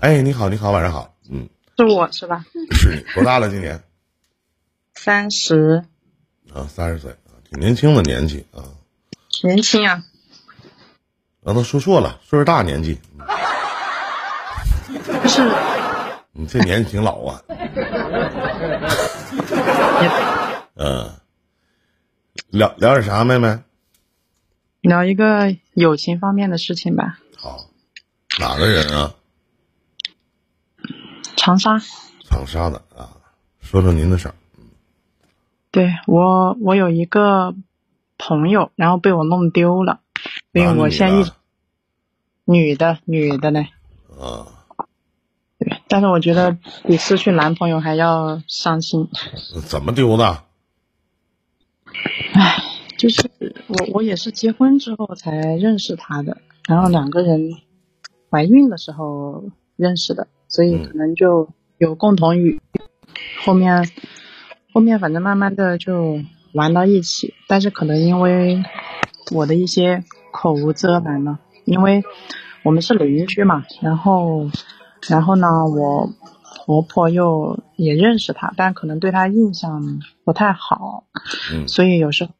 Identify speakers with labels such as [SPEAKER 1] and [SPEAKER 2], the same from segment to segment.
[SPEAKER 1] 哎，你好，你好，晚上好。嗯，
[SPEAKER 2] 是我是吧？
[SPEAKER 1] 是你多大了？今年？
[SPEAKER 2] 三十。
[SPEAKER 1] 啊，三十岁啊，挺年轻的年纪啊。
[SPEAKER 2] 年轻啊。
[SPEAKER 1] 啊他说错了，岁数大年纪。
[SPEAKER 2] 不是。
[SPEAKER 1] 你这年纪挺老啊。嗯。聊聊点啥，妹妹？
[SPEAKER 2] 聊一个友情方面的事情吧。
[SPEAKER 1] 好，哪个人啊？
[SPEAKER 2] 长沙。
[SPEAKER 1] 长沙的啊，说说您的事儿。
[SPEAKER 2] 对我，我有一个朋友，然后被我弄丢了，所以我现在一女的，女的呢。
[SPEAKER 1] 啊。
[SPEAKER 2] 对，但是我觉得比失去男朋友还要伤心。
[SPEAKER 1] 怎么丢的？
[SPEAKER 2] 唉，就是我，我也是结婚之后才认识他的，然后两个人怀孕的时候认识的，所以可能就有共同语。后面，后面反正慢慢的就玩到一起，但是可能因为我的一些口无遮拦呢，因为我们是邻居嘛，然后，然后呢，我婆婆又也认识他，但可能对他印象不太好。所以有时候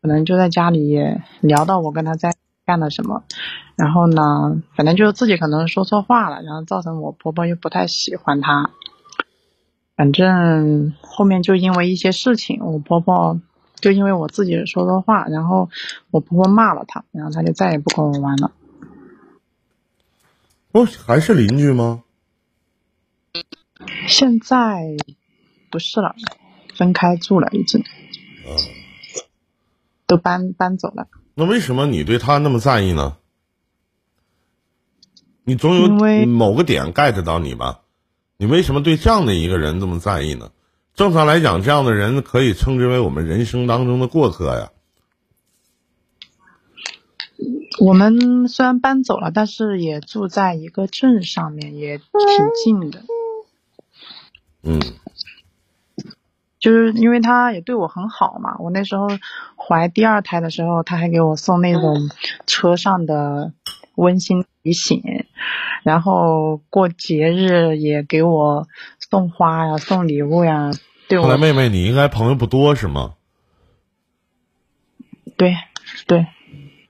[SPEAKER 2] 可能就在家里也聊到我跟他在干了什么，然后呢，反正就自己可能说错话了，然后造成我婆婆又不太喜欢他。反正后面就因为一些事情，我婆婆就因为我自己说错话，然后我婆婆骂了他，然后他就再也不跟我玩了。
[SPEAKER 1] 不还是邻居吗？
[SPEAKER 2] 现在不是了，分开住了已经。都搬搬走了。
[SPEAKER 1] 那为什么你对他那么在意呢？你总有某个点 get 到你吧？你为什么对这样的一个人这么在意呢？正常来讲，这样的人可以称之为我们人生当中的过客呀。
[SPEAKER 2] 我们虽然搬走了，但是也住在一个镇上面，也挺近的。
[SPEAKER 1] 嗯。
[SPEAKER 2] 就是因为他也对我很好嘛，我那时候怀第二胎的时候，他还给我送那种车上的温馨提醒，然后过节日也给我送花呀、送礼物呀。对我。
[SPEAKER 1] 后来妹妹，你应该朋友不多是吗？
[SPEAKER 2] 对，对。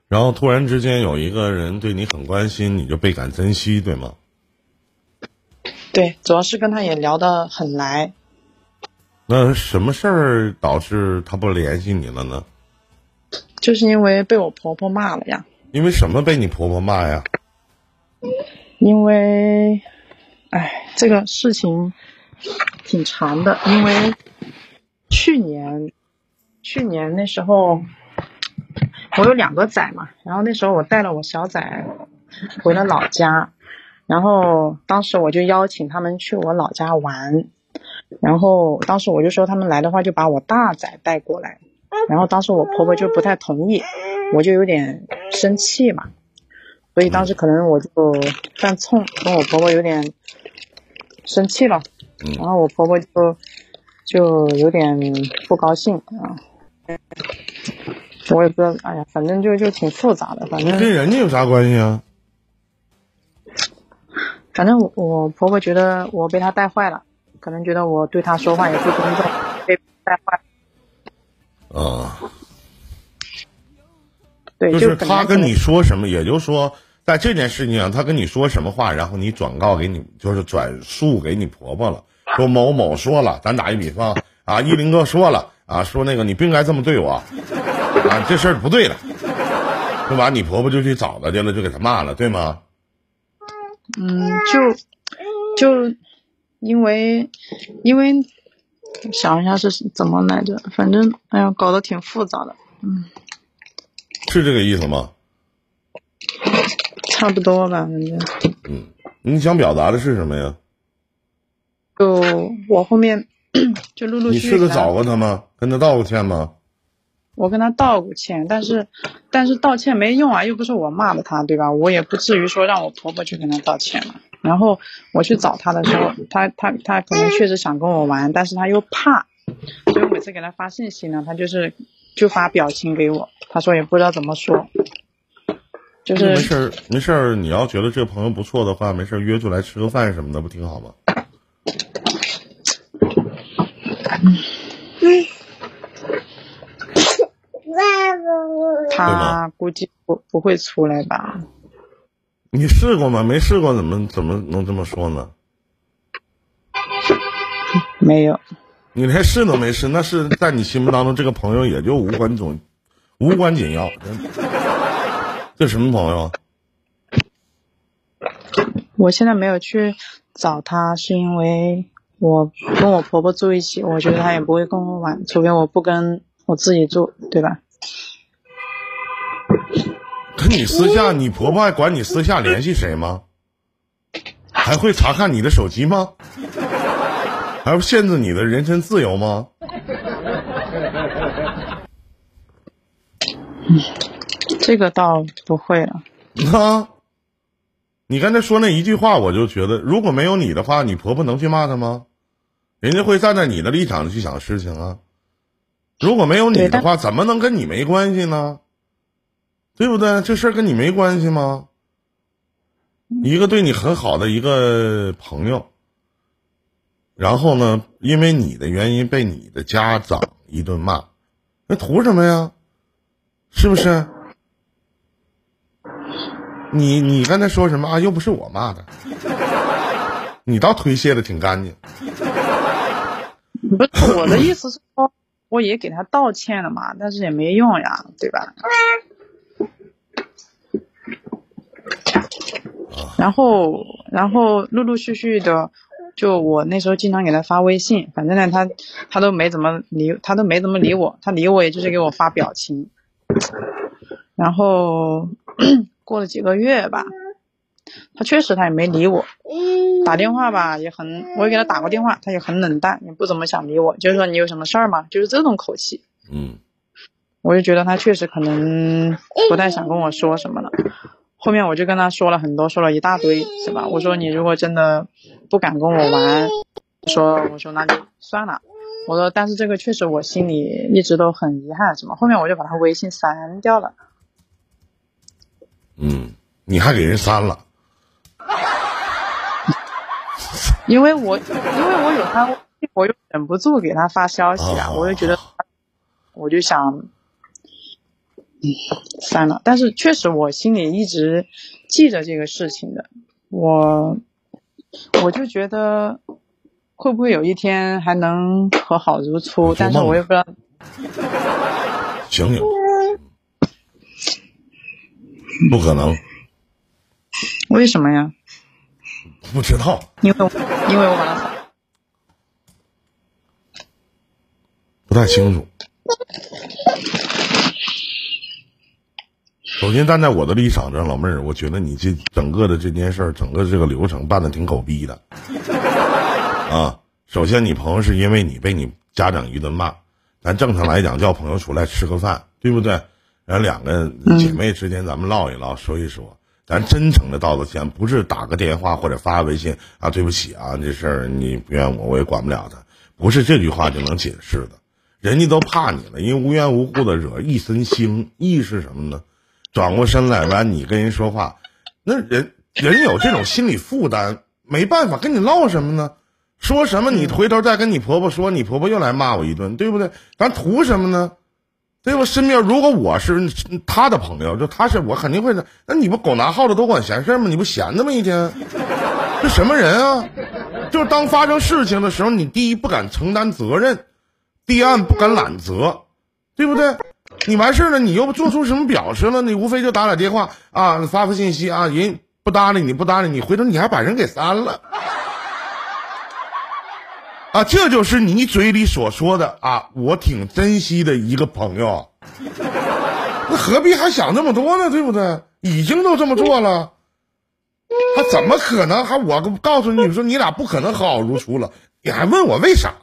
[SPEAKER 1] 然后突然之间有一个人对你很关心，你就倍感珍惜，对吗？
[SPEAKER 2] 对，主要是跟他也聊得很来。
[SPEAKER 1] 那什么事儿导致他不联系你了呢？
[SPEAKER 2] 就是因为被我婆婆骂了呀。
[SPEAKER 1] 因为什么被你婆婆骂呀？
[SPEAKER 2] 因为，哎，这个事情挺长的。因为去年，去年那时候我有两个崽嘛，然后那时候我带了我小崽回了老家，然后当时我就邀请他们去我老家玩。然后当时我就说他们来的话就把我大崽带过来，然后当时我婆婆就不太同意，我就有点生气嘛，所以当时可能我就犯冲，跟我婆婆有点生气了，然后我婆婆就就有点不高兴啊，我也不知道，哎呀，反正就就挺复杂的，反正
[SPEAKER 1] 跟人家有啥关系啊？
[SPEAKER 2] 反正我我婆婆觉得我被她带坏了。可能觉得我对他说话也不尊重，被带坏。
[SPEAKER 1] 啊，
[SPEAKER 2] 对，
[SPEAKER 1] 就是他跟你说什么，也就是说，在这件事情上，他跟你说什么话，然后你转告给你，就是转述给你婆婆了，说某某说了，咱打一比方啊，一林哥说了啊，说那个你不应该这么对我，啊，这事儿不对了，对吧？你婆婆就去找他去了，就给他骂了，对吗？
[SPEAKER 2] 嗯，就就。因为，因为想一下是怎么来着，反正哎呀，搞得挺复杂的，嗯，
[SPEAKER 1] 是这个意思吗？
[SPEAKER 2] 差不多吧，反正。
[SPEAKER 1] 嗯，你想表达的是什么呀？
[SPEAKER 2] 就我后面 就陆陆续续。
[SPEAKER 1] 你试着找过他吗？跟他道过歉吗？
[SPEAKER 2] 我跟他道过歉，但是但是道歉没用啊，又不是我骂的他，对吧？我也不至于说让我婆婆去跟他道歉嘛。然后我去找他的时候，他他他可能确实想跟我玩，但是他又怕，所以我每次给他发信息呢，他就是就发表情给我，他说也不知道怎么说，就是
[SPEAKER 1] 没事没事，你要觉得这个朋友不错的话，没事约出来吃个饭什么的，不挺好吗？
[SPEAKER 2] 他估计不不会出来吧？
[SPEAKER 1] 你试过吗？没试过，怎么怎么能这么说呢？
[SPEAKER 2] 没有，
[SPEAKER 1] 你连试都没试，那是在你心目当中这个朋友也就无关重无关紧要。这什么朋友？
[SPEAKER 2] 我现在没有去找他，是因为我跟我婆婆住一起，我觉得他也不会跟我玩，除非我不跟我自己住，对吧？
[SPEAKER 1] 可你私下，你婆婆还管你私下联系谁吗？还会查看你的手机吗？还会限制你的人身自由吗？
[SPEAKER 2] 这个倒不会了。
[SPEAKER 1] 啊！你刚才说那一句话，我就觉得，如果没有你的话，你婆婆能去骂他吗？人家会站在你的立场去想事情啊。如果没有你的话，怎么能跟你没关系呢？对不对？这事儿跟你没关系吗？一个对你很好的一个朋友，然后呢，因为你的原因被你的家长一顿骂，那图什么呀？是不是？你你刚才说什么啊？又不是我骂的，你倒推卸的挺干净。
[SPEAKER 2] 不是我的意思是说，我也给他道歉了嘛，但是也没用呀，对吧？然后，然后陆陆续续的，就我那时候经常给他发微信，反正呢，他他都没怎么理，他都没怎么理我，他理我也就是给我发表情。然后 过了几个月吧，他确实他也没理我，打电话吧也很，我也给他打过电话，他也很冷淡，也不怎么想理我，就是说你有什么事儿吗？就是这种口气。
[SPEAKER 1] 嗯，
[SPEAKER 2] 我就觉得他确实可能不太想跟我说什么了。后面我就跟他说了很多，说了一大堆，是吧？我说你如果真的不敢跟我玩，说我说那就算了。我说但是这个确实我心里一直都很遗憾，什么？后面我就把他微信删掉了。
[SPEAKER 1] 嗯，你还给人删了？
[SPEAKER 2] 因为我因为我有他，我又忍不住给他发消息啊，我就觉得，我就想。嗯删了，但是确实我心里一直记着这个事情的，我我就觉得会不会有一天还能和好如初，但是我也不知道。
[SPEAKER 1] 行行，不可能。
[SPEAKER 2] 为什么呀？
[SPEAKER 1] 不知道。
[SPEAKER 2] 因为因为我把他
[SPEAKER 1] 不太清楚。首先站在我的立场上，老妹儿，我觉得你这整个的这件事儿，整个这个流程办的挺狗逼的。啊，首先你朋友是因为你被你家长一顿骂，咱正常来讲叫朋友出来吃个饭，对不对？然后两个姐妹之间咱们唠一唠，说一说，咱真诚的道个歉，不是打个电话或者发个微信啊，对不起啊，这事儿你不怨我，我也管不了他，不是这句话就能解释的。人家都怕你了，因为无缘无故的惹一身腥，意是什么呢？转过身来，完你跟人说话，那人人有这种心理负担，没办法跟你唠什么呢？说什么你回头再跟你婆婆说，你婆婆又来骂我一顿，对不对？咱图什么呢？对吧？身边如果我是他的朋友，就他是我肯定会的。那你不狗拿耗子多管闲事吗？你不闲的吗？一天，这什么人啊？就是当发生事情的时候，你第一不敢承担责任，第二不敢揽责，对不对？你完事了，你又不做出什么表示了？你无非就打打电话啊，发发信息啊，人不搭理你，不搭理你，回头你还把人给删了啊！这就是你嘴里所说的啊，我挺珍惜的一个朋友。那何必还想那么多呢？对不对？已经都这么做了，他怎么可能还我告诉你说你俩不可能和好如初了？你还问我为啥？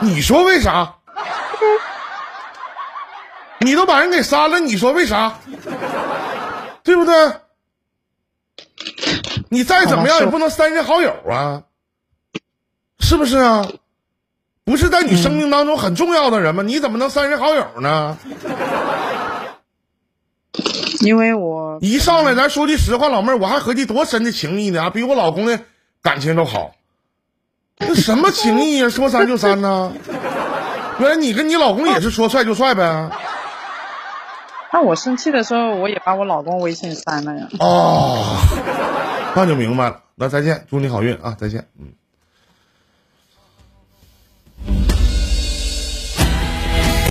[SPEAKER 1] 你说为啥？你都把人给删了，你说为啥？对不对？你再怎么样也不能删人好友啊，是不是啊？不是在你生命当中很重要的人吗？你怎么能删人好友呢？
[SPEAKER 2] 因为我
[SPEAKER 1] 一上来咱说句实话，老妹儿，我还合计多深的情谊呢，比我老公的感情都好。这什么情谊呀？说删就删呢？原来你跟你老公也是说帅就帅呗？
[SPEAKER 2] 那我生气的时候，我也把我老公微信删了呀。
[SPEAKER 1] 哦，那就明白了。那再见，祝你好运啊！再见，嗯。